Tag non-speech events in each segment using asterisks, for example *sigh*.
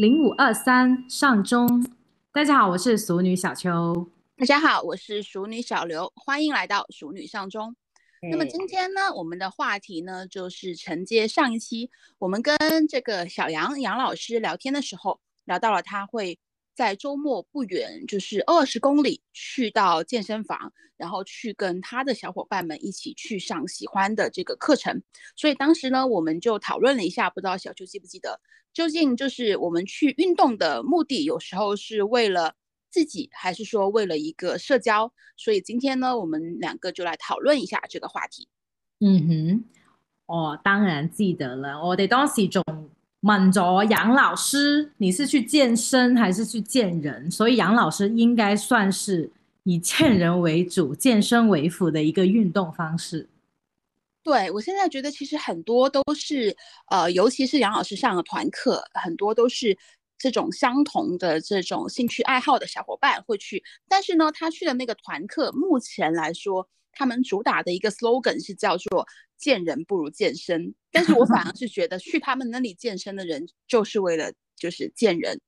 零五二三上中。大家好，我是熟女小秋。大家好，我是熟女小刘，欢迎来到熟女上中。那么今天呢，我们的话题呢，就是承接上一期我们跟这个小杨杨老师聊天的时候，聊到了他会。在周末不远，就是二十公里去到健身房，然后去跟他的小伙伴们一起去上喜欢的这个课程。所以当时呢，我们就讨论了一下，不知道小邱记不记得，究竟就是我们去运动的目的，有时候是为了自己，还是说为了一个社交？所以今天呢，我们两个就来讨论一下这个话题。嗯哼，哦，当然记得了，我哋当时仲。问咗杨老师，你是去健身还是去见人？所以杨老师应该算是以见人为主、健身为辅的一个运动方式。对我现在觉得，其实很多都是，呃，尤其是杨老师上的团课，很多都是这种相同的这种兴趣爱好的小伙伴会去。但是呢，他去的那个团课，目前来说，他们主打的一个 slogan 是叫做。见人不如健身，*laughs* 但是我反而是觉得去他们那里健身的人就是为了就是见人。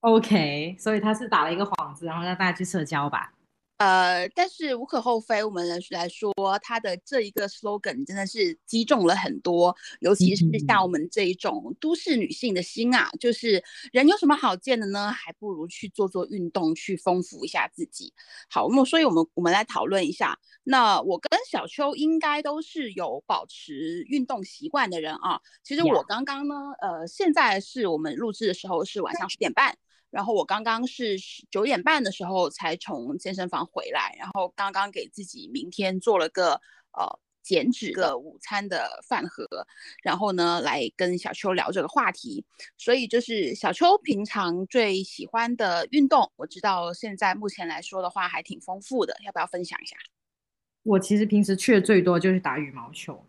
OK，所以他是打了一个幌子，然后让大家去社交吧。呃，但是无可厚非，我们来来说，他的这一个 slogan 真的是击中了很多，尤其是像我们这一种都市女性的心啊，就是人有什么好见的呢？还不如去做做运动，去丰富一下自己。好，那么所以我们我们来讨论一下。那我跟小秋应该都是有保持运动习惯的人啊。其实我刚刚呢，呃，现在是我们录制的时候是晚上十点半。然后我刚刚是九点半的时候才从健身房回来，然后刚刚给自己明天做了个呃减脂的午餐的饭盒，然后呢来跟小秋聊这个话题。所以就是小秋平常最喜欢的运动，我知道现在目前来说的话还挺丰富的，要不要分享一下？我其实平时去的最多就是打羽毛球，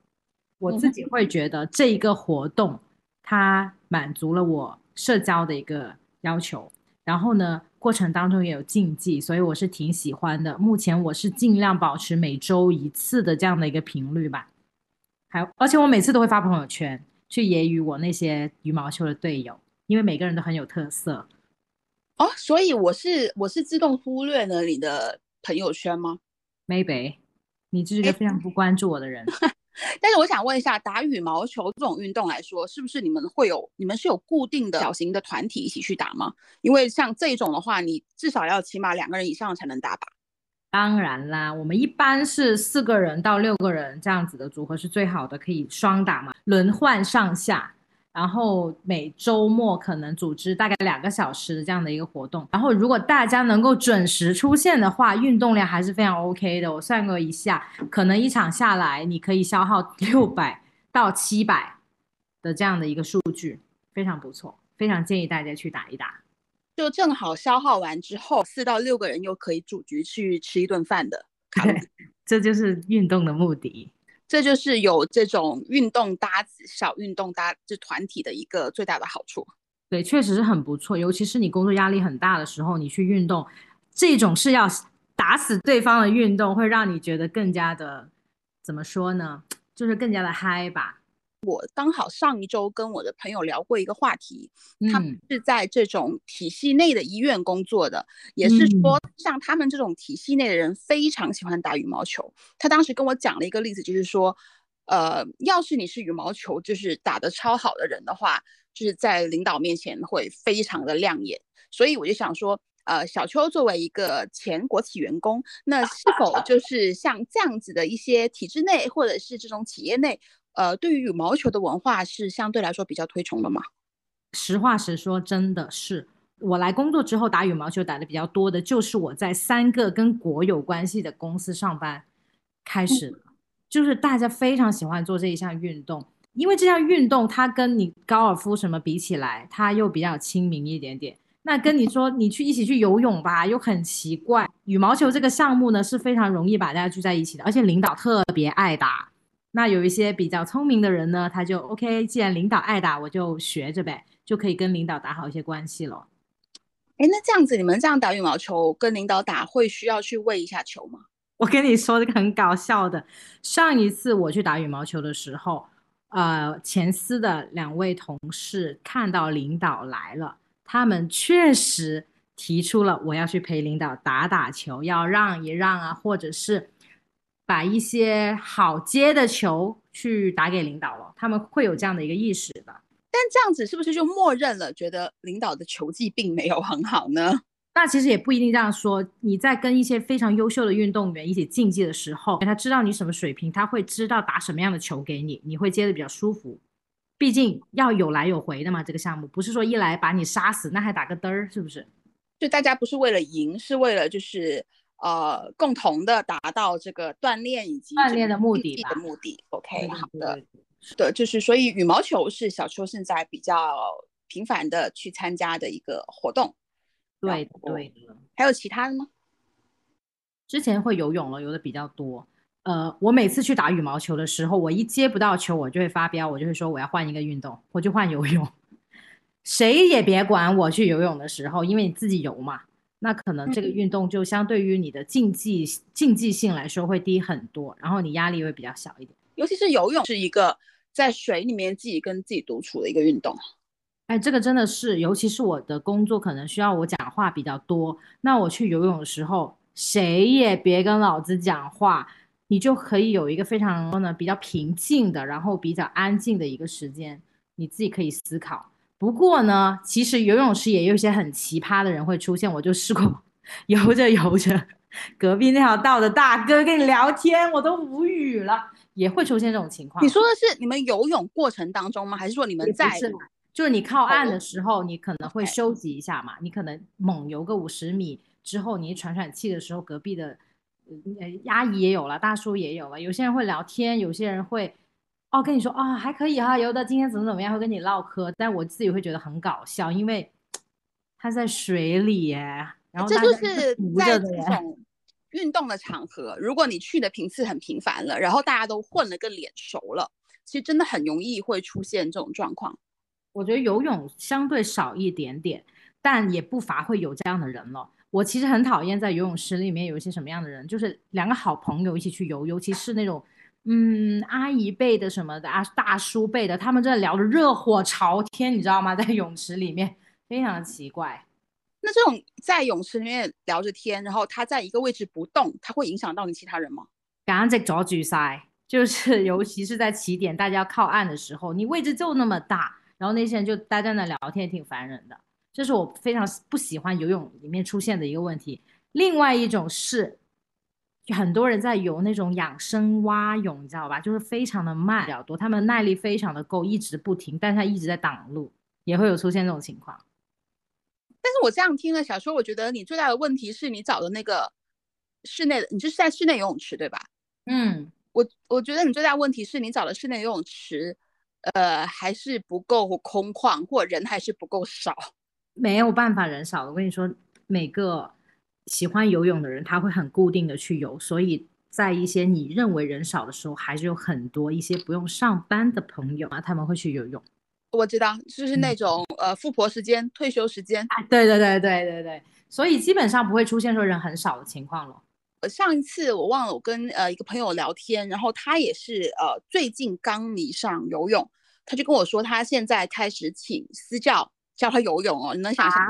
我自己会觉得这一个活动它满足了我社交的一个要求。然后呢，过程当中也有竞技，所以我是挺喜欢的。目前我是尽量保持每周一次的这样的一个频率吧。还有，而且我每次都会发朋友圈去揶揄我那些羽毛球的队友，因为每个人都很有特色。哦，所以我是我是自动忽略了你的朋友圈吗？Maybe，你就是一个非常不关注我的人。*laughs* 但是我想问一下，打羽毛球这种运动来说，是不是你们会有你们是有固定的小型的团体一起去打吗？因为像这种的话，你至少要起码两个人以上才能打吧？当然啦，我们一般是四个人到六个人这样子的组合是最好的，可以双打嘛，轮换上下。然后每周末可能组织大概两个小时的这样的一个活动，然后如果大家能够准时出现的话，运动量还是非常 OK 的。我算过一下，可能一场下来你可以消耗 *laughs* 六百到七百的这样的一个数据，非常不错，非常建议大家去打一打。就正好消耗完之后，四到六个人又可以组局去吃一顿饭的，*laughs* 这就是运动的目的。这就是有这种运动搭子、小运动搭这团体的一个最大的好处。对，确实是很不错。尤其是你工作压力很大的时候，你去运动，这种是要打死对方的运动，会让你觉得更加的怎么说呢？就是更加的嗨吧。我刚好上一周跟我的朋友聊过一个话题，他们是在这种体系内的医院工作的，也是说像他们这种体系内的人非常喜欢打羽毛球。他当时跟我讲了一个例子，就是说，呃，要是你是羽毛球就是打得超好的人的话，就是在领导面前会非常的亮眼。所以我就想说，呃，小邱作为一个前国企员工，那是否就是像这样子的一些体制内或者是这种企业内？呃，对于羽毛球的文化是相对来说比较推崇的吗？实话实说，真的是我来工作之后打羽毛球打的比较多的，就是我在三个跟国有关系的公司上班开始，就是大家非常喜欢做这一项运动，因为这项运动它跟你高尔夫什么比起来，它又比较亲民一点点。那跟你说你去一起去游泳吧，又很奇怪。羽毛球这个项目呢是非常容易把大家聚在一起的，而且领导特别爱打。那有一些比较聪明的人呢，他就 OK，既然领导爱打，我就学着呗，就可以跟领导打好一些关系了。哎，那这样子，你们这样打羽毛球跟领导打，会需要去喂一下球吗？*laughs* 我跟你说这个很搞笑的，上一次我去打羽毛球的时候，呃，前司的两位同事看到领导来了，他们确实提出了我要去陪领导打打球，要让一让啊，或者是把一些好接的球去打给领导了，他们会有这样的一个意识的。但这样子是不是就默认了，觉得领导的球技并没有很好呢？*laughs* 那其实也不一定这样说。你在跟一些非常优秀的运动员一起竞技的时候，他知道你什么水平，他会知道打什么样的球给你，你会接的比较舒服。毕竟要有来有回的嘛，这个项目不是说一来把你杀死，那还打个嘚儿，是不是？就大家不是为了赢，是为了就是呃共同的达到这个锻炼以及锻炼的目的的目的。OK，好的，是的，就是所以羽毛球是小邱现在比较频繁的去参加的一个活动。对对的，还有其他的吗？之前会游泳了，游的比较多。呃，我每次去打羽毛球的时候，我一接不到球，我就会发飙，我就会说我要换一个运动，我就换游泳。*laughs* 谁也别管我去游泳的时候，因为你自己游嘛，那可能这个运动就相对于你的竞技竞技性来说会低很多，然后你压力会比较小一点。尤其是游泳是一个在水里面自己跟自己独处的一个运动。哎，这个真的是，尤其是我的工作可能需要我讲话比较多，那我去游泳的时候，谁也别跟老子讲话，你就可以有一个非常呢比较平静的，然后比较安静的一个时间，你自己可以思考。不过呢，其实游泳池也有一些很奇葩的人会出现，我就试过游着游着，隔壁那条道的大哥跟你聊天，我都无语了，也会出现这种情况。你说的是你们游泳过程当中吗？还是说你们在？就是你靠岸的时候，你可能会收集一下嘛。你可能猛游个五十米之后，你喘喘气的时候，隔壁的呃阿姨也有了，大叔也有了。有些人会聊天，有些人会哦跟你说啊还可以哈，游的今天怎么怎么样，会跟你唠嗑。但我自己会觉得很搞笑，因为他在水里耶。然后这就是在这种运动的场合，如果你去的频次很频繁了，然后大家都混了个脸熟了，其实真的很容易会出现这种状况。我觉得游泳相对少一点点，但也不乏会有这样的人了。我其实很讨厌在游泳池里面有一些什么样的人，就是两个好朋友一起去游，尤其是那种嗯阿姨辈的什么的啊大叔辈的，他们在聊得热火朝天，你知道吗？*laughs* 在泳池里面非常奇怪。那这种在泳池里面聊着天，然后他在一个位置不动，他会影响到你其他人吗？简直阻住晒，就是尤其是在起点大家靠岸的时候，你位置就那么大。然后那些人就待在那聊天，挺烦人的。这是我非常不喜欢游泳里面出现的一个问题。另外一种是，很多人在游那种养生蛙泳，你知道吧？就是非常的慢，比较多，他们耐力非常的够，一直不停，但是他一直在挡路，也会有出现这种情况。但是我这样听了小说，我觉得你最大的问题是你找的那个室内的，你就是在室内游泳池对吧？嗯，我我觉得你最大问题是你找的室内游泳池。呃，还是不够空旷，或人还是不够少，没有办法人少。我跟你说，每个喜欢游泳的人，他会很固定的去游，所以在一些你认为人少的时候，还是有很多一些不用上班的朋友啊，他们会去游泳。我知道，就是那种呃富婆时间、退休时间。对对对对对对，所以基本上不会出现说人很少的情况了。上一次我忘了，我跟呃一个朋友聊天，然后他也是呃最近刚迷上游泳，他就跟我说他现在开始请私教教他游泳哦。你能想象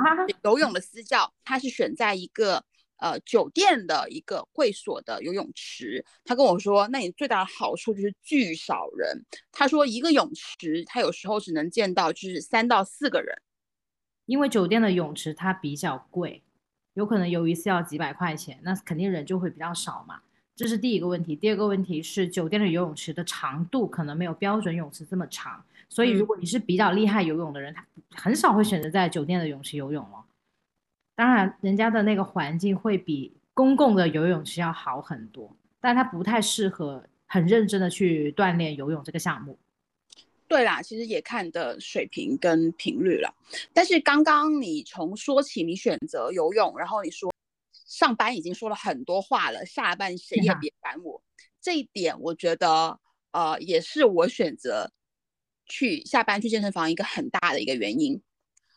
游泳的私教，他是选在一个呃酒店的一个会所的游泳池。他跟我说，那你最大的好处就是巨少人。他说一个泳池他有时候只能见到就是三到四个人，因为酒店的泳池它比较贵。有可能游一次要几百块钱，那肯定人就会比较少嘛。这是第一个问题。第二个问题是酒店的游泳池的长度可能没有标准泳池这么长，所以如果你是比较厉害游泳的人，他很少会选择在酒店的泳池游泳了。当然，人家的那个环境会比公共的游泳池要好很多，但它不太适合很认真的去锻炼游泳这个项目。对啦，其实也看的水平跟频率了。但是刚刚你从说起你选择游泳，然后你说上班已经说了很多话了，下班谁也别烦我。这一点我觉得呃也是我选择去下班去健身房一个很大的一个原因。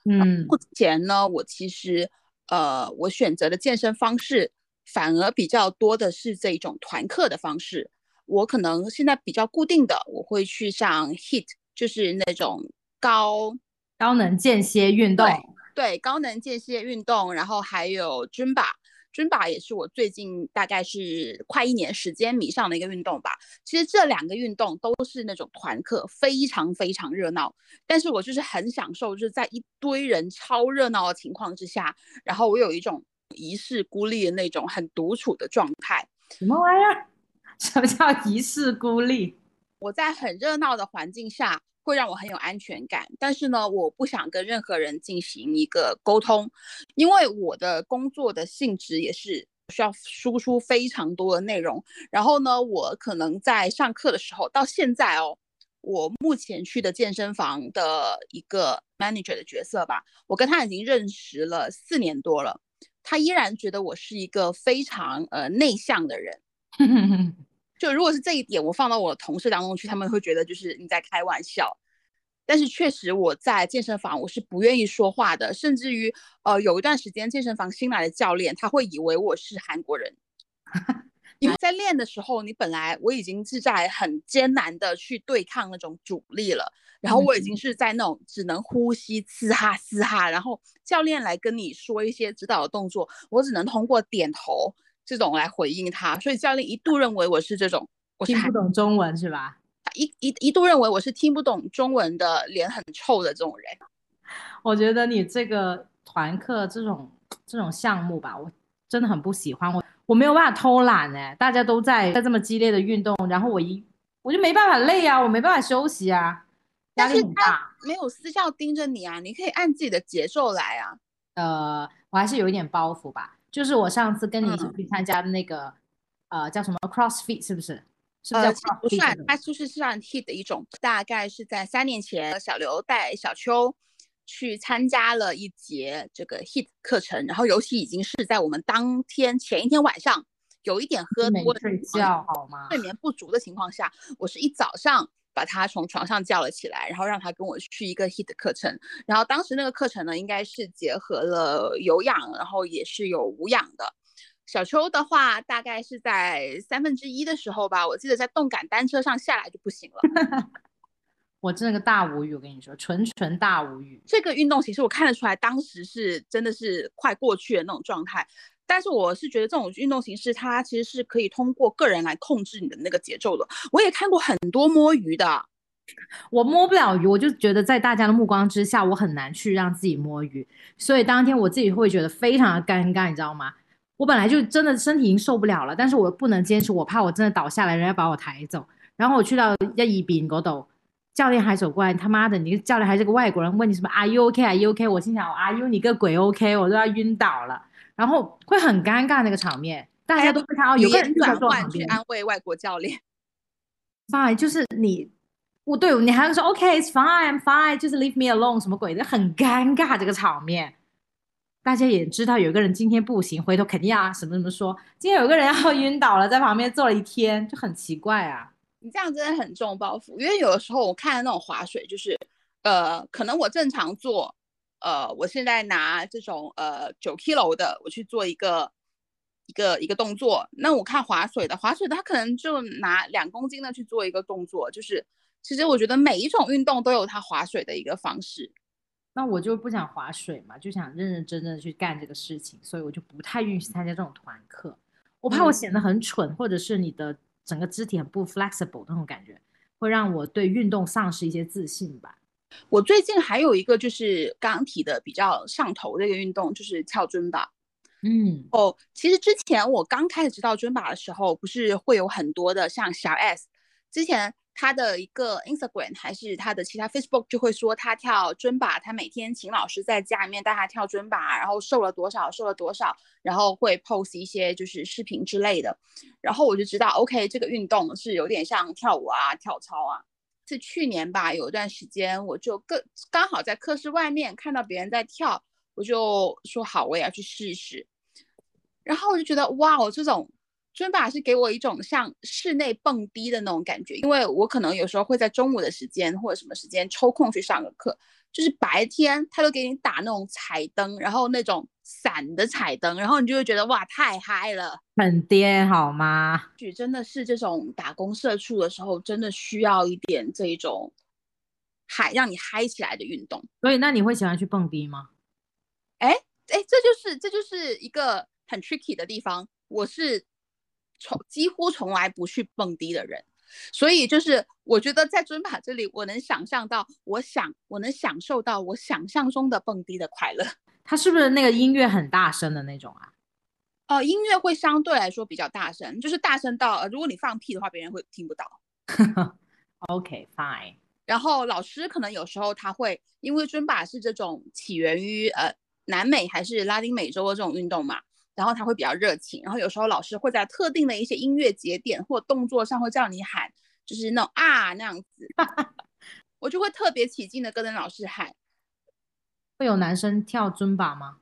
嗯，目前呢，我其实呃我选择的健身方式反而比较多的是这一种团课的方式。我可能现在比较固定的，我会去上 HIT，就是那种高高能间歇运动，对高能间歇运动，然后还有 Zumba。尊巴也是我最近大概是快一年时间迷上的一个运动吧。其实这两个运动都是那种团课，非常非常热闹。但是我就是很享受，就是在一堆人超热闹的情况之下，然后我有一种一世孤立的那种很独处的状态。什么玩意儿？*laughs* 什么叫一世孤立？我在很热闹的环境下。会让我很有安全感，但是呢，我不想跟任何人进行一个沟通，因为我的工作的性质也是需要输出非常多的内容。然后呢，我可能在上课的时候，到现在哦，我目前去的健身房的一个 manager 的角色吧，我跟他已经认识了四年多了，他依然觉得我是一个非常呃内向的人。*laughs* 就如果是这一点，我放到我的同事当中去，他们会觉得就是你在开玩笑。但是确实我在健身房我是不愿意说话的，甚至于呃有一段时间健身房新来的教练他会以为我是韩国人。*laughs* 因为在练的时候，你本来我已经是在很艰难的去对抗那种阻力了，然后我已经是在那种只能呼吸嘶哈嘶哈，然后教练来跟你说一些指导的动作，我只能通过点头。这种来回应他，所以教练一度认为我是这种，我听不懂中文是吧？*laughs* 一一一度认为我是听不懂中文的，脸很臭的这种人。我觉得你这个团课这种这种项目吧，我真的很不喜欢。我我没有办法偷懒哎，大家都在在这么激烈的运动，然后我一我就没办法累啊，我没办法休息啊，压力很大。没有私教盯着你啊，你可以按自己的节奏来啊。呃，我还是有一点包袱吧。就是我上次跟你一起去参加的那个，呃，叫什么 CrossFit 是不是？呃，不算，它就是算 Hit 的一种。大概是在三年前，小刘带小秋去参加了一节这个 Hit 课程，然后尤其已经是在我们当天前一天晚上有一点喝多睡觉好吗？睡眠不足的情况下，我是一早上。把他从床上叫了起来，然后让他跟我去一个 HIT 课程。然后当时那个课程呢，应该是结合了有氧，然后也是有无氧的。小邱的话，大概是在三分之一的时候吧，我记得在动感单车上下来就不行了。我真的个大无语，我跟你说，纯纯大无语。这个运动其实我看得出来，当时是真的是快过去的那种状态。但是我是觉得这种运动形式，它其实是可以通过个人来控制你的那个节奏的。我也看过很多摸鱼的，我摸不了鱼，我就觉得在大家的目光之下，我很难去让自己摸鱼。所以当天我自己会觉得非常的尴尬，你知道吗？我本来就真的身体已经受不了了，但是我不能坚持，我怕我真的倒下来，人家把我抬走。然后我去到一一边嗰度，教练还走过来，他妈的，你教练还是个外国人，问你什么 Are you OK？Are you OK？我心想 Are you 你个鬼 OK？我都要晕倒了。然后会很尴尬那个场面，大家都会看到有个人转换去安慰外国教练。Fine，就是你，我对你还能说 OK，it's fine，I'm fine，就是 leave me alone，什么鬼的，很尴尬这个场面。大家也知道有个人今天不行，回头肯定要什么什么说。今天有个人要晕倒了，在旁边坐了一天，就很奇怪啊。你这样真的很重包袱，因为有的时候我看那种划水，就是呃，可能我正常做。呃，我现在拿这种呃九 kilo 的，我去做一个一个一个动作。那我看划水的，划水的他可能就拿两公斤的去做一个动作。就是其实我觉得每一种运动都有它划水的一个方式。那我就不想划水嘛，就想认认真真的去干这个事情，所以我就不太愿意参加这种团课。我怕我显得很蠢，或者是你的整个肢体很不 flexible 那种感觉，会让我对运动丧失一些自信吧。我最近还有一个就是刚刚提的比较上头的一个运动，就是跳尊吧。嗯，哦，其实之前我刚开始知道尊巴的时候，不是会有很多的像小 S，之前他的一个 Instagram 还是他的其他 Facebook 就会说他跳尊吧，他每天请老师在家里面带他跳尊吧，然后瘦了多少，瘦了多少，然后会 post 一些就是视频之类的，然后我就知道 OK 这个运动是有点像跳舞啊，跳操啊。是去年吧，有一段时间，我就更刚好在课室外面看到别人在跳，我就说好，我也要去试一试。然后我就觉得，哇，我这种尊巴是给我一种像室内蹦迪的那种感觉，因为我可能有时候会在中午的时间或者什么时间抽空去上个课，就是白天他都给你打那种彩灯，然后那种闪的彩灯，然后你就会觉得哇，太嗨了，很颠好吗？许真的是这种打工社畜的时候，真的需要一点这种嗨，让你嗨起来的运动。所以，那你会喜欢去蹦迪吗？哎哎，这就是这就是一个很 tricky 的地方。我是从几乎从来不去蹦迪的人，所以就是我觉得在尊巴这里，我能想象到，我想我能享受到我想象中的蹦迪的快乐。*laughs* 他是不是那个音乐很大声的那种啊？呃，音乐会相对来说比较大声，就是大声到呃，如果你放屁的话，别人会听不到。*laughs* OK，fine。然后老师可能有时候他会，因为尊巴是这种起源于呃南美还是拉丁美洲的这种运动嘛，然后他会比较热情，然后有时候老师会在特定的一些音乐节点或动作上会叫你喊，就是那种啊那样子，*laughs* 我就会特别起劲的跟着老师喊。会有男生跳尊巴吗？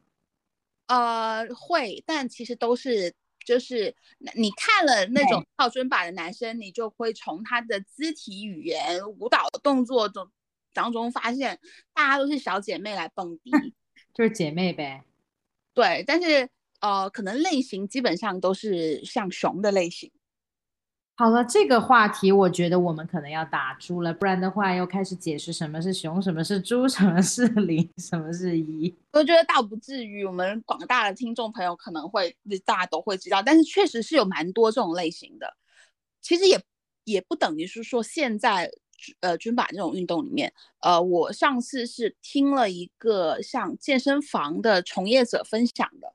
呃，会，但其实都是就是你看了那种跳尊巴的男生，你就会从他的肢体语言、舞蹈动作中当中发现，大家都是小姐妹来蹦迪，*laughs* 就是姐妹呗。对，但是呃，可能类型基本上都是像熊的类型。好了，这个话题我觉得我们可能要打住了，不然的话又开始解释什么是熊，什么是猪，什么是零，什么是一。我觉得倒不至于，我们广大的听众朋友可能会大家都会知道，但是确实是有蛮多这种类型的。其实也也不等于是说现在呃军靶这种运动里面，呃，我上次是听了一个像健身房的从业者分享的，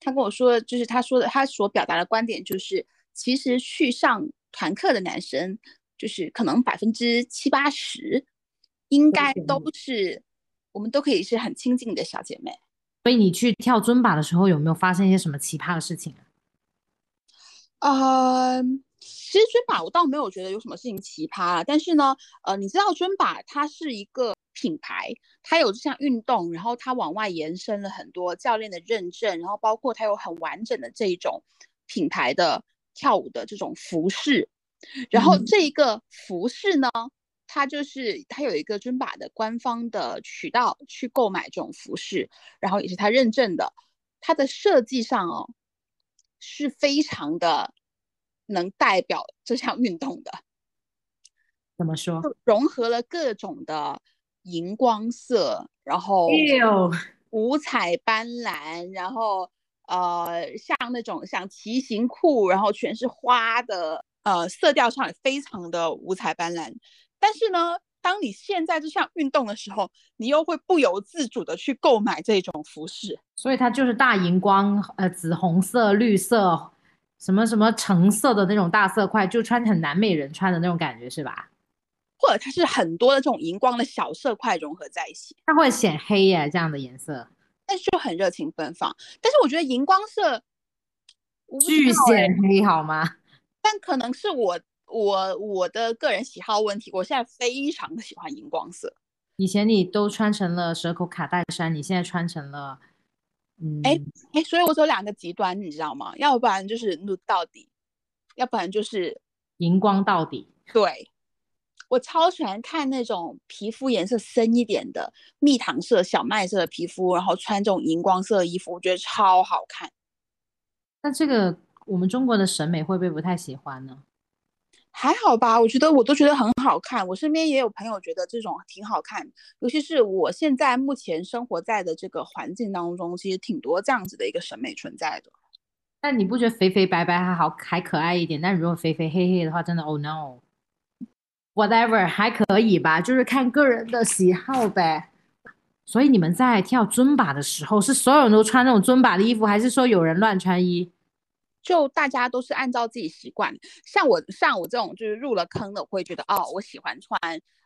他跟我说，就是他说的他所表达的观点就是，其实去上。团课的男生，就是可能百分之七八十，应该都是我们都可以是很亲近的小姐妹。所以你去跳尊巴的时候，有没有发生一些什么奇葩的事情啊？呃，其实尊巴我倒没有觉得有什么事情奇葩啊，但是呢，呃，你知道尊巴它是一个品牌，它有这项运动，然后它往外延伸了很多教练的认证，然后包括它有很完整的这一种品牌的。跳舞的这种服饰，然后这一个服饰呢，它就是它有一个尊巴的官方的渠道去购买这种服饰，然后也是它认证的，它的设计上哦是非常的能代表这项运动的。怎么说？融合了各种的荧光色，然后五彩斑斓，然后。呃，像那种像骑行裤，然后全是花的，呃，色调上也非常的五彩斑斓。但是呢，当你现在这项运动的时候，你又会不由自主的去购买这种服饰。所以它就是大荧光，呃，紫红色、绿色，什么什么橙色的那种大色块，就穿很南美人穿的那种感觉，是吧？或者它是很多的这种荧光的小色块融合在一起，它会显黑耶，这样的颜色。但是就很热情奔放，但是我觉得荧光色巨显黑好吗？*laughs* 但可能是我我我的个人喜好问题，我现在非常的喜欢荧光色。以前你都穿成了蛇口卡戴珊，你现在穿成了，嗯，哎哎，所以我有两个极端，你知道吗？要不然就是 nude 到底，要不然就是荧光到底。对。我超喜欢看那种皮肤颜色深一点的蜜糖色、小麦色的皮肤，然后穿这种荧光色的衣服，我觉得超好看。那这个我们中国的审美会不会不太喜欢呢？还好吧，我觉得我都觉得很好看。我身边也有朋友觉得这种挺好看，尤其是我现在目前生活在的这个环境当中，其实挺多这样子的一个审美存在的。但你不觉得肥肥白白还好还可爱一点？但如果肥肥黑黑的话，真的 Oh Whatever，还可以吧，就是看个人的喜好呗。所以你们在跳尊巴的时候，是所有人都穿那种尊巴的衣服，还是说有人乱穿衣？就大家都是按照自己习惯。像我像我这种就是入了坑的，我会觉得哦，我喜欢穿。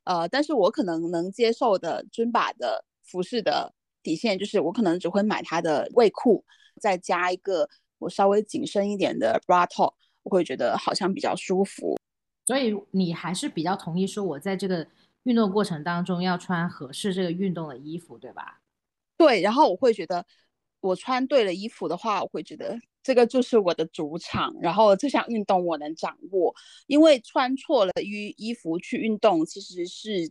呃，但是我可能能接受的尊巴的服饰的底线，就是我可能只会买它的卫裤，再加一个我稍微紧身一点的 bra top，我会觉得好像比较舒服。所以你还是比较同意说，我在这个运动过程当中要穿合适这个运动的衣服，对吧？对，然后我会觉得，我穿对了衣服的话，我会觉得这个就是我的主场，然后这项运动我能掌握。因为穿错了衣衣服去运动，其实是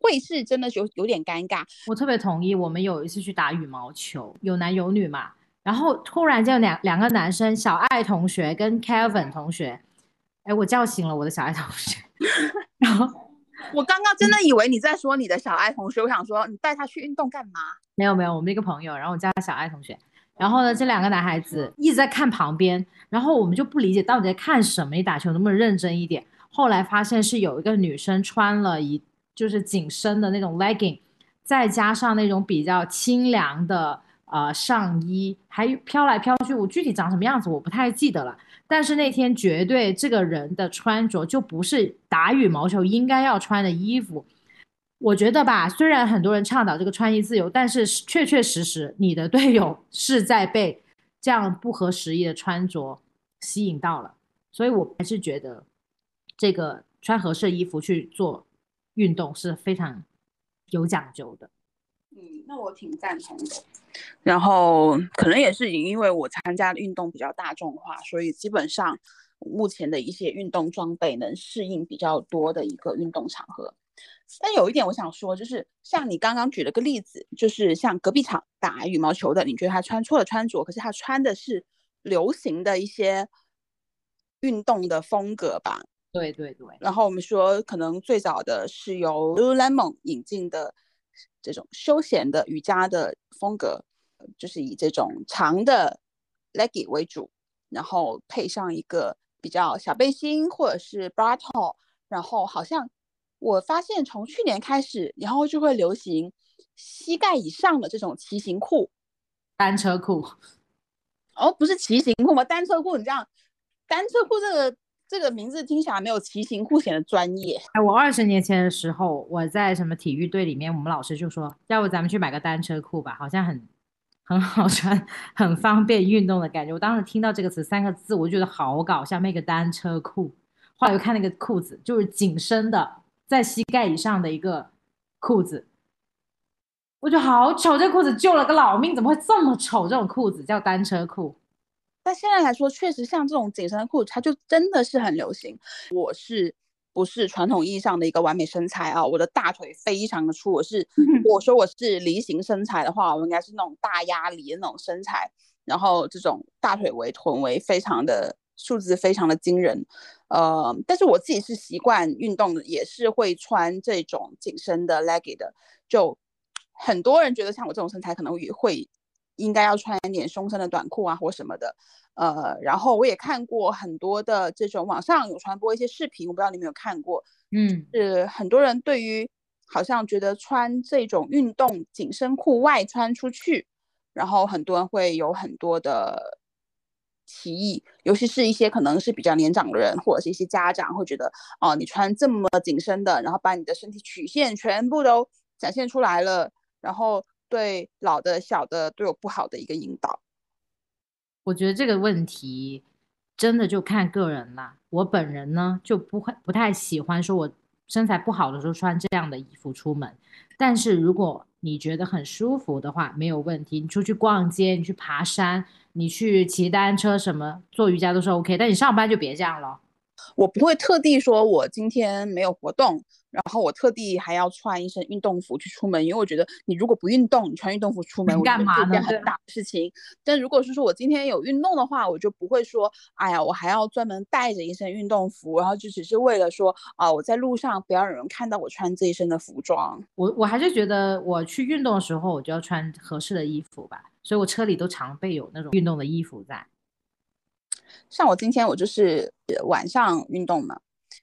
会是真的有有点尴尬。我特别同意。我们有一次去打羽毛球，有男有女嘛，然后突然间两两个男生，小爱同学跟 Kevin 同学，哎，我叫醒了我的小爱同学，*laughs* 然后 *laughs* 我刚刚真的以为你在说你的小爱同学，我想说你带他去运动干嘛？没有没有，我们一个朋友，然后我叫他小爱同学。然后呢，这两个男孩子一直在看旁边，然后我们就不理解到底在看什么。你打球能不能认真一点？后来发现是有一个女生穿了一就是紧身的那种 legging，再加上那种比较清凉的呃上衣，还飘来飘去。我具体长什么样子我不太记得了，但是那天绝对这个人的穿着就不是打羽毛球应该要穿的衣服。我觉得吧，虽然很多人倡导这个穿衣自由，但是确确实实，你的队友 *laughs* 是在被这样不合时宜的穿着吸引到了，所以我还是觉得这个穿合适衣服去做运动是非常有讲究的。嗯，那我挺赞同的。然后可能也是因为我参加的运动比较大众化，所以基本上目前的一些运动装备能适应比较多的一个运动场合。但有一点我想说，就是像你刚刚举了个例子，就是像隔壁场打羽毛球的，你觉得他穿错了穿着，可是他穿的是流行的一些运动的风格吧？对对对。然后我们说，可能最早的是由 Lululemon 引进的这种休闲的瑜伽的风格，就是以这种长的 leggy 为主，然后配上一个比较小背心或者是 bra top，然后好像。我发现从去年开始，然后就会流行膝盖以上的这种骑行裤、单车裤。哦，不是骑行裤吗？单车裤，你这样，单车裤这个这个名字听起来没有骑行裤显得专业。哎，我二十年前的时候，我在什么体育队里面，我们老师就说，要不咱们去买个单车裤吧，好像很很好穿，*laughs* 很方便运动的感觉。我当时听到这个词三个字，我就觉得好搞笑，那个单车裤。后来又看那个裤子，就是紧身的。在膝盖以上的一个裤子，我觉得好丑。这裤子救了个老命，怎么会这么丑？这种裤子叫单车裤。但现在来说，确实像这种紧身的裤子，它就真的是很流行。我是不是传统意义上的一个完美身材啊？我的大腿非常的粗。我是我说我是梨形身材的话，我应该是那种大鸭梨的那种身材。然后这种大腿围、臀围非常的。数字非常的惊人，呃，但是我自己是习惯运动的，也是会穿这种紧身的 leggy 的。就很多人觉得像我这种身材，可能也会应该要穿一点胸身的短裤啊或什么的。呃，然后我也看过很多的这种网上有传播一些视频，我不知道你有没有看过，嗯，是很多人对于好像觉得穿这种运动紧身裤外穿出去，然后很多人会有很多的。歧义，尤其是一些可能是比较年长的人，或者是一些家长会觉得，哦，你穿这么紧身的，然后把你的身体曲线全部都展现出来了，然后对老的、小的都有不好的一个引导。我觉得这个问题真的就看个人啦。我本人呢就不会不太喜欢说我身材不好的时候穿这样的衣服出门，但是如果你觉得很舒服的话，没有问题。你出去逛街，你去爬山，你去骑单车，什么做瑜伽都是 OK。但你上班就别这样了。我不会特地说我今天没有活动。然后我特地还要穿一身运动服去出门，因为我觉得你如果不运动，你穿运动服出门，干嘛呢？很大的事情。但如果是说我今天有运动的话，我就不会说，哎呀，我还要专门带着一身运动服，然后就只是为了说啊，我在路上不要有人看到我穿这一身的服装。我我还是觉得我去运动的时候，我就要穿合适的衣服吧，所以我车里都常备有那种运动的衣服在。像我今天我就是晚上运动嘛。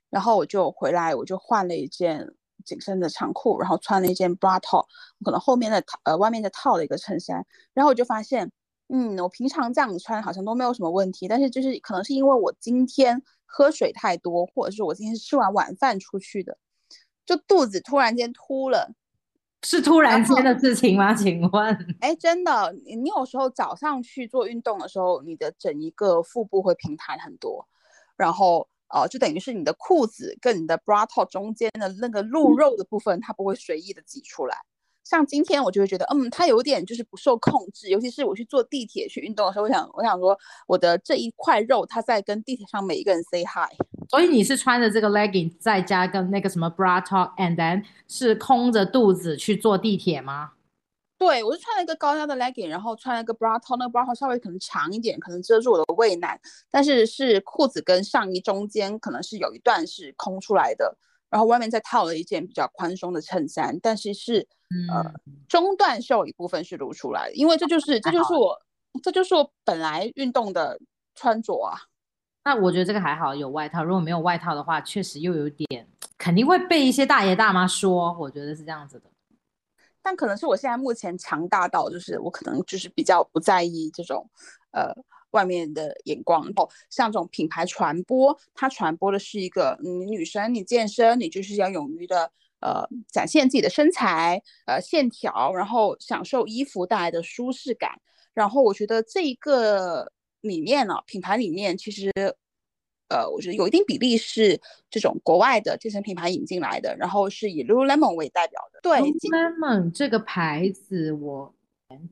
然后我就回来，我就换了一件紧身的长裤，然后穿了一件 bra top，可能后面的套呃外面的套了一个衬衫。然后我就发现，嗯，我平常这样穿好像都没有什么问题，但是就是可能是因为我今天喝水太多，或者是我今天是吃完晚饭出去的，就肚子突然间凸了，是突然间的事情吗？请问？哎，真的，你有时候早上去做运动的时候，你的整一个腹部会平坦很多，然后。呃，就等于是你的裤子跟你的 bra top 中间的那个露肉的部分，它不会随意的挤出来。像今天我就会觉得，嗯，它有点就是不受控制。尤其是我去坐地铁去运动的时候，我想，我想说，我的这一块肉，它在跟地铁上每一个人 say hi。所以你是穿着这个 legging 再加个那个什么 bra top，and then 是空着肚子去坐地铁吗？对，我是穿了一个高腰的 legging，然后穿了一个 bra top，那个 bra top 稍微可能长一点，可能遮住我的胃腩，但是是裤子跟上衣中间可能是有一段是空出来的，然后外面再套了一件比较宽松的衬衫，但是是呃中段袖一部分是露出来的，因为这就是这就是我这就是我本来运动的穿着啊。那我觉得这个还好，有外套，如果没有外套的话，确实又有点肯定会被一些大爷大妈说，我觉得是这样子的。但可能是我现在目前强大到，就是我可能就是比较不在意这种，呃，外面的眼光。哦，像这种品牌传播，它传播的是一个，嗯女生你健身，你就是要勇于的，呃，展现自己的身材，呃，线条，然后享受衣服带来的舒适感。然后我觉得这一个理念呢，品牌理念其实。呃，我觉得有一定比例是这种国外的健身品牌引进来的，然后是以 Lululemon 为代表的。对，Lululemon 这个牌子，我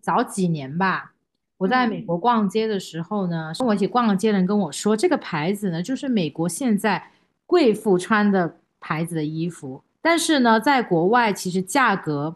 早几年吧，我在美国逛街的时候呢，跟我一起逛街的人跟我说，这个牌子呢，就是美国现在贵妇穿的牌子的衣服，但是呢，在国外其实价格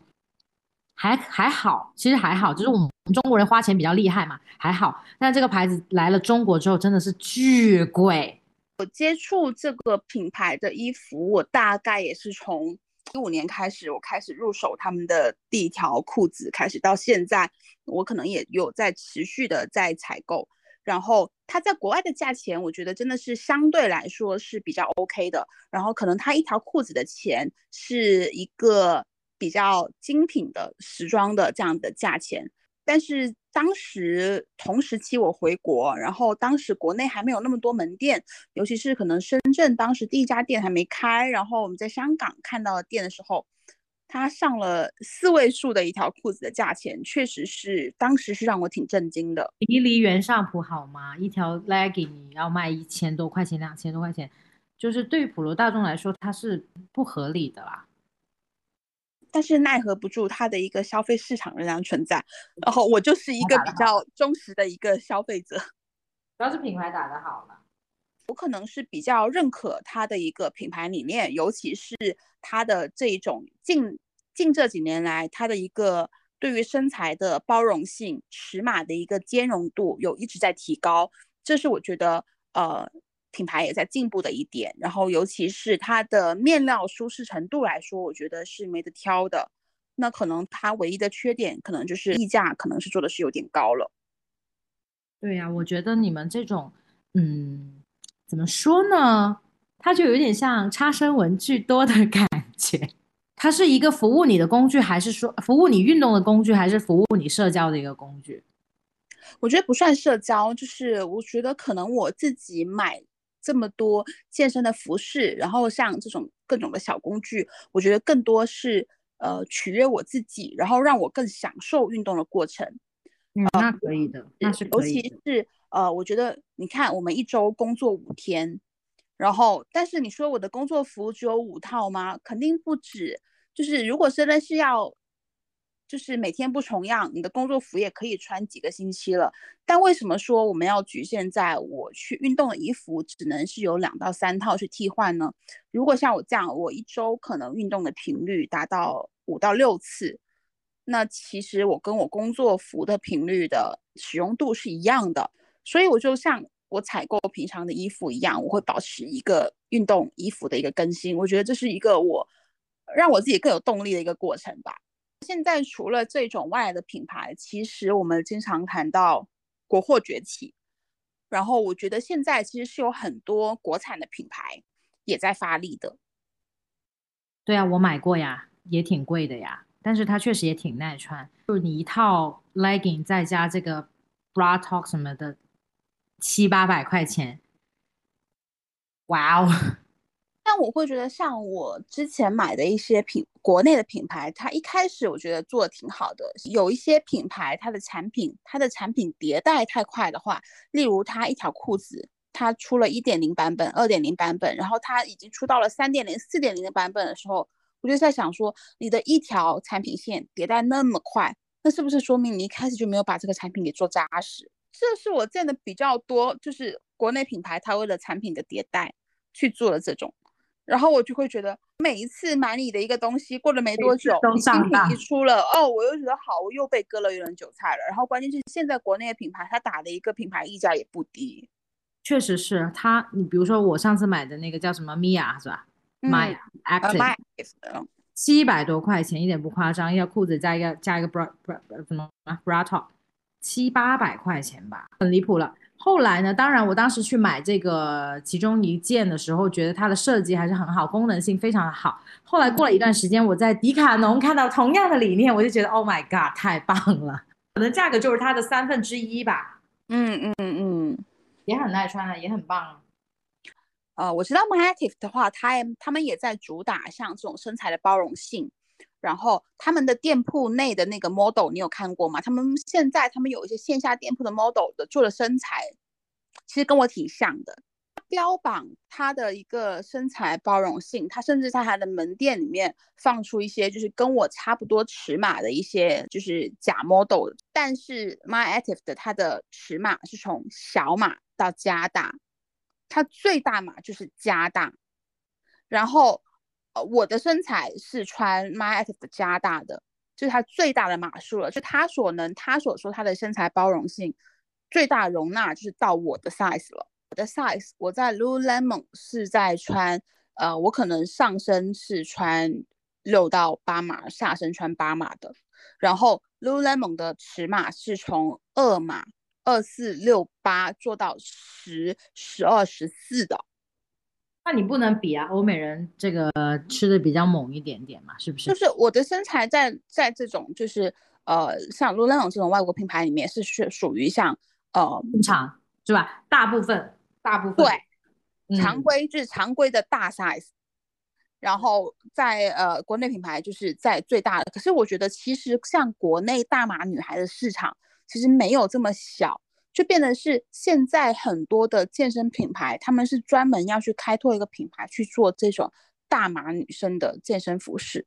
还还好，其实还好，就是我们中国人花钱比较厉害嘛，还好。但这个牌子来了中国之后，真的是巨贵。我接触这个品牌的衣服，我大概也是从一五年开始，我开始入手他们的第一条裤子开始，到现在我可能也有在持续的在采购。然后它在国外的价钱，我觉得真的是相对来说是比较 OK 的。然后可能它一条裤子的钱是一个比较精品的时装的这样的价钱。但是当时同时期我回国，然后当时国内还没有那么多门店，尤其是可能深圳当时第一家店还没开，然后我们在香港看到店的时候，它上了四位数的一条裤子的价钱，确实是当时是让我挺震惊的。离离原上普好吗？一条 legging 你要卖一千多块钱，两千多块钱，就是对普罗大众来说，它是不合理的啦。但是奈何不住它的一个消费市场仍然存在，然后我就是一个比较忠实的一个消费者。主要是品牌打得好了，我可能是比较认可它的一个品牌理念，尤其是它的这一种近近这几年来，它的一个对于身材的包容性、尺码的一个兼容度有一直在提高，这是我觉得呃。品牌也在进步的一点，然后尤其是它的面料舒适程度来说，我觉得是没得挑的。那可能它唯一的缺点，可能就是溢价，可能是做的是有点高了。对呀，我觉得你们这种，嗯，怎么说呢？它就有点像差生文具多的感觉。它是一个服务你的工具，还是说服务你运动的工具，还是服务你社交的一个工具？我觉得不算社交，就是我觉得可能我自己买。这么多健身的服饰，然后像这种各种的小工具，我觉得更多是呃取悦我自己，然后让我更享受运动的过程。嗯，那可以的，那是尤其是呃，我觉得你看，我们一周工作五天，然后但是你说我的工作服只有五套吗？肯定不止。就是如果真的是要。就是每天不重样，你的工作服也可以穿几个星期了。但为什么说我们要局限在我去运动的衣服只能是有两到三套去替换呢？如果像我这样，我一周可能运动的频率达到五到六次，那其实我跟我工作服的频率的使用度是一样的。所以我就像我采购平常的衣服一样，我会保持一个运动衣服的一个更新。我觉得这是一个我让我自己更有动力的一个过程吧。现在除了这种外来的品牌，其实我们经常谈到国货崛起，然后我觉得现在其实是有很多国产的品牌也在发力的。对啊，我买过呀，也挺贵的呀，但是它确实也挺耐穿。就是你一套 legging 再加这个 bra top 什么的，七八百块钱，哇哦！但我会觉得，像我之前买的一些品国内的品牌，它一开始我觉得做的挺好的。有一些品牌，它的产品它的产品迭代太快的话，例如它一条裤子，它出了一点零版本、二点零版本，然后它已经出到了三点零、四点零的版本的时候，我就在想说，你的一条产品线迭代那么快，那是不是说明你一开始就没有把这个产品给做扎实？这是我见的比较多，就是国内品牌它为了产品的迭代。去做了这种，然后我就会觉得每一次买你的一个东西，过了没多久，新品一出了，哦，我又觉得好，我又被割了一轮韭菜了。然后关键是现在国内的品牌，它打的一个品牌溢价也不低，确实是它。你比如说我上次买的那个叫什么 Mia 是吧？My Active，七百多块钱，一点不夸张，一条裤子加一个加一个 bra bra 什么 bra top，七八百块钱吧，很离谱了。后来呢？当然，我当时去买这个其中一件的时候，觉得它的设计还是很好，功能性非常的好。后来过了一段时间，我在迪卡侬看到同样的理念，我就觉得 Oh my God，太棒了！可能价格就是它的三分之一吧。嗯嗯嗯，也很耐穿啊，也很棒。呃，我知道 MyActive 的话，它他们也在主打像这种身材的包容性。然后他们的店铺内的那个 model 你有看过吗？他们现在他们有一些线下店铺的 model 的做的身材，其实跟我挺像的。标榜它的一个身材包容性，它甚至在它的门店里面放出一些就是跟我差不多尺码的一些就是假 model。但是 MyActive 的它的尺码是从小码到加大，它最大码就是加大，然后。呃，我的身材是穿 MyActive 加大的，就是它最大的码数了。就它所能，它所说它的身材包容性最大容纳就是到我的 size 了。我的 size 我在 Lululemon 是在穿，呃，我可能上身是穿六到八码，下身穿八码的。然后 Lululemon 的尺码是从二码二四六八做到十十二十四的。那你不能比啊，欧美人这个吃的比较猛一点点嘛，是不是？就是我的身材在在这种就是呃像 Lululemon 这种外国品牌里面是属属于像呃正常是吧？大部分大部分对常规就是常规的大 size，然后在呃国内品牌就是在最大的。可是我觉得其实像国内大码女孩的市场其实没有这么小。就变得是现在很多的健身品牌，他们是专门要去开拓一个品牌去做这种大码女生的健身服饰。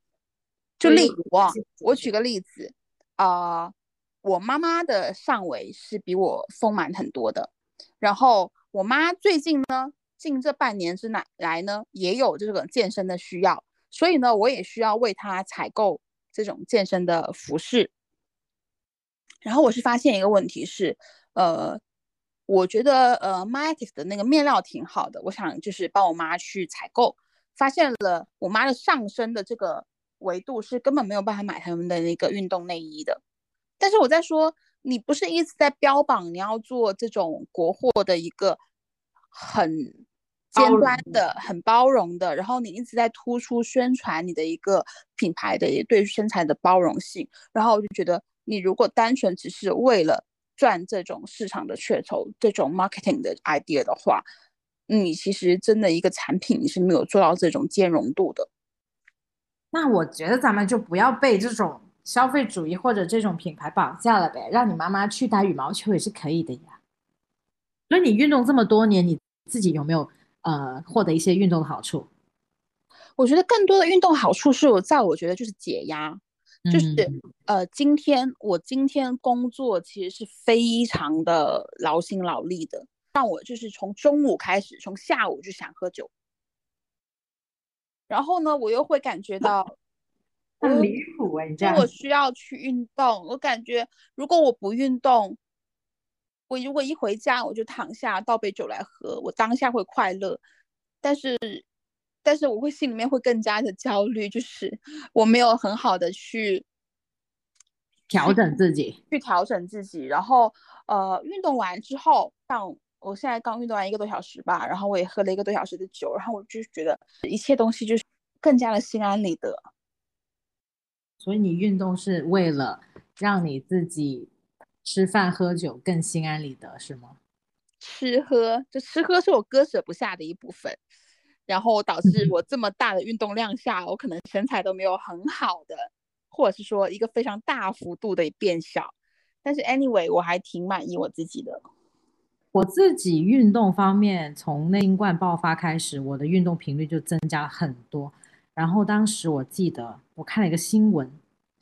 就例如啊，我举个例子，啊，我妈妈的上围是比我丰满很多的，然后我妈最近呢，近这半年之来来呢，也有这个健身的需要，所以呢，我也需要为她采购这种健身的服饰。然后我是发现一个问题是。呃，我觉得呃，MyActive 的那个面料挺好的，我想就是帮我妈去采购，发现了我妈的上身的这个维度是根本没有办法买他们的那个运动内衣的。但是我在说，你不是一直在标榜你要做这种国货的一个很尖端的、很包容的，然后你一直在突出宣传你的一个品牌的对身材的包容性，然后我就觉得你如果单纯只是为了。赚这种市场的噱头，这种 marketing 的 idea 的话，你其实真的一个产品你是没有做到这种兼容度的。那我觉得咱们就不要被这种消费主义或者这种品牌绑架了呗，让你妈妈去打羽毛球也是可以的呀。所以你运动这么多年，你自己有没有呃获得一些运动的好处？我觉得更多的运动好处是我在我觉得就是解压。就是呃，今天我今天工作其实是非常的劳心劳力的，让我就是从中午开始，从下午就想喝酒，然后呢，我又会感觉到很离谱哎，这样我需要去运动，我感觉如果我不运动，我如果一回家我就躺下倒杯酒来喝，我当下会快乐，但是。但是我会心里面会更加的焦虑，就是我没有很好的去调整自己，去调整自己。然后呃，运动完之后，像我现在刚运动完一个多小时吧，然后我也喝了一个多小时的酒，然后我就觉得一切东西就是更加的心安理得。所以你运动是为了让你自己吃饭喝酒更心安理得，是吗？吃喝，就吃喝是我割舍不下的一部分。然后导致我这么大的运动量下，我可能身材都没有很好的，或者是说一个非常大幅度的变小。但是 anyway，我还挺满意我自己的。我自己运动方面，从内新冠爆发开始，我的运动频率就增加了很多。然后当时我记得我看了一个新闻，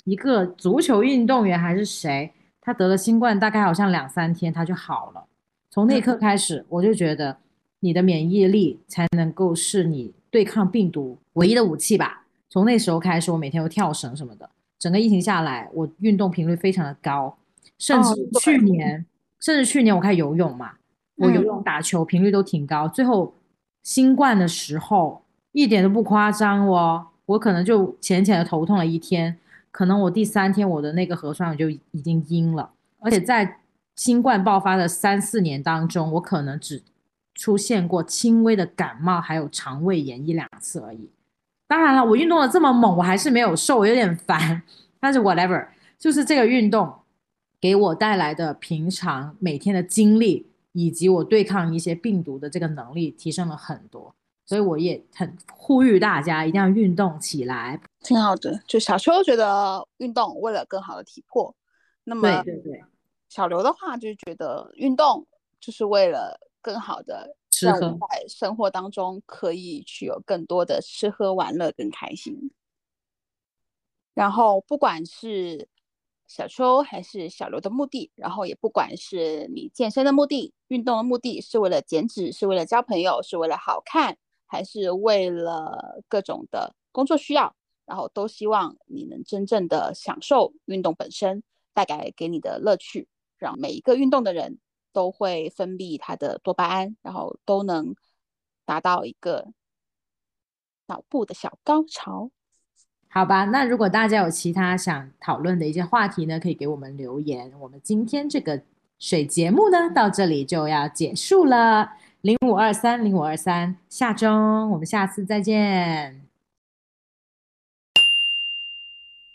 一个足球运动员还是谁，他得了新冠，大概好像两三天他就好了。从那一刻开始，我就觉得。你的免疫力才能够是你对抗病毒唯一的武器吧。从那时候开始，我每天都跳绳什么的。整个疫情下来，我运动频率非常的高，甚至去年，甚至去年我开始游泳嘛，我游泳、打球频率都挺高。最后新冠的时候，一点都不夸张哦，我可能就浅浅的头痛了一天，可能我第三天我的那个核酸我就已经阴了，而且在新冠爆发的三四年当中，我可能只出现过轻微的感冒，还有肠胃炎一两次而已。当然了，我运动的这么猛，我还是没有瘦，我有点烦。*laughs* 但是 whatever，就是这个运动给我带来的平常每天的精力，以及我对抗一些病毒的这个能力提升了很多。所以我也很呼吁大家一定要运动起来，挺好的。就小秋觉得运动为了更好的体魄，那么对对对，小刘的话就是觉得运动就是为了更好的。让我们在生活当中可以去有更多的吃喝玩乐跟开心。然后不管是小秋还是小刘的目的，然后也不管是你健身的目的、运动的目的，是为了减脂，是为了交朋友，是为了好看，还是为了各种的工作需要，然后都希望你能真正的享受运动本身带给给你的乐趣，让每一个运动的人。都会分泌它的多巴胺，然后都能达到一个脑部的小高潮。好吧，那如果大家有其他想讨论的一些话题呢，可以给我们留言。我们今天这个水节目呢，到这里就要结束了。零五二三零五二三，下周我们下次再见。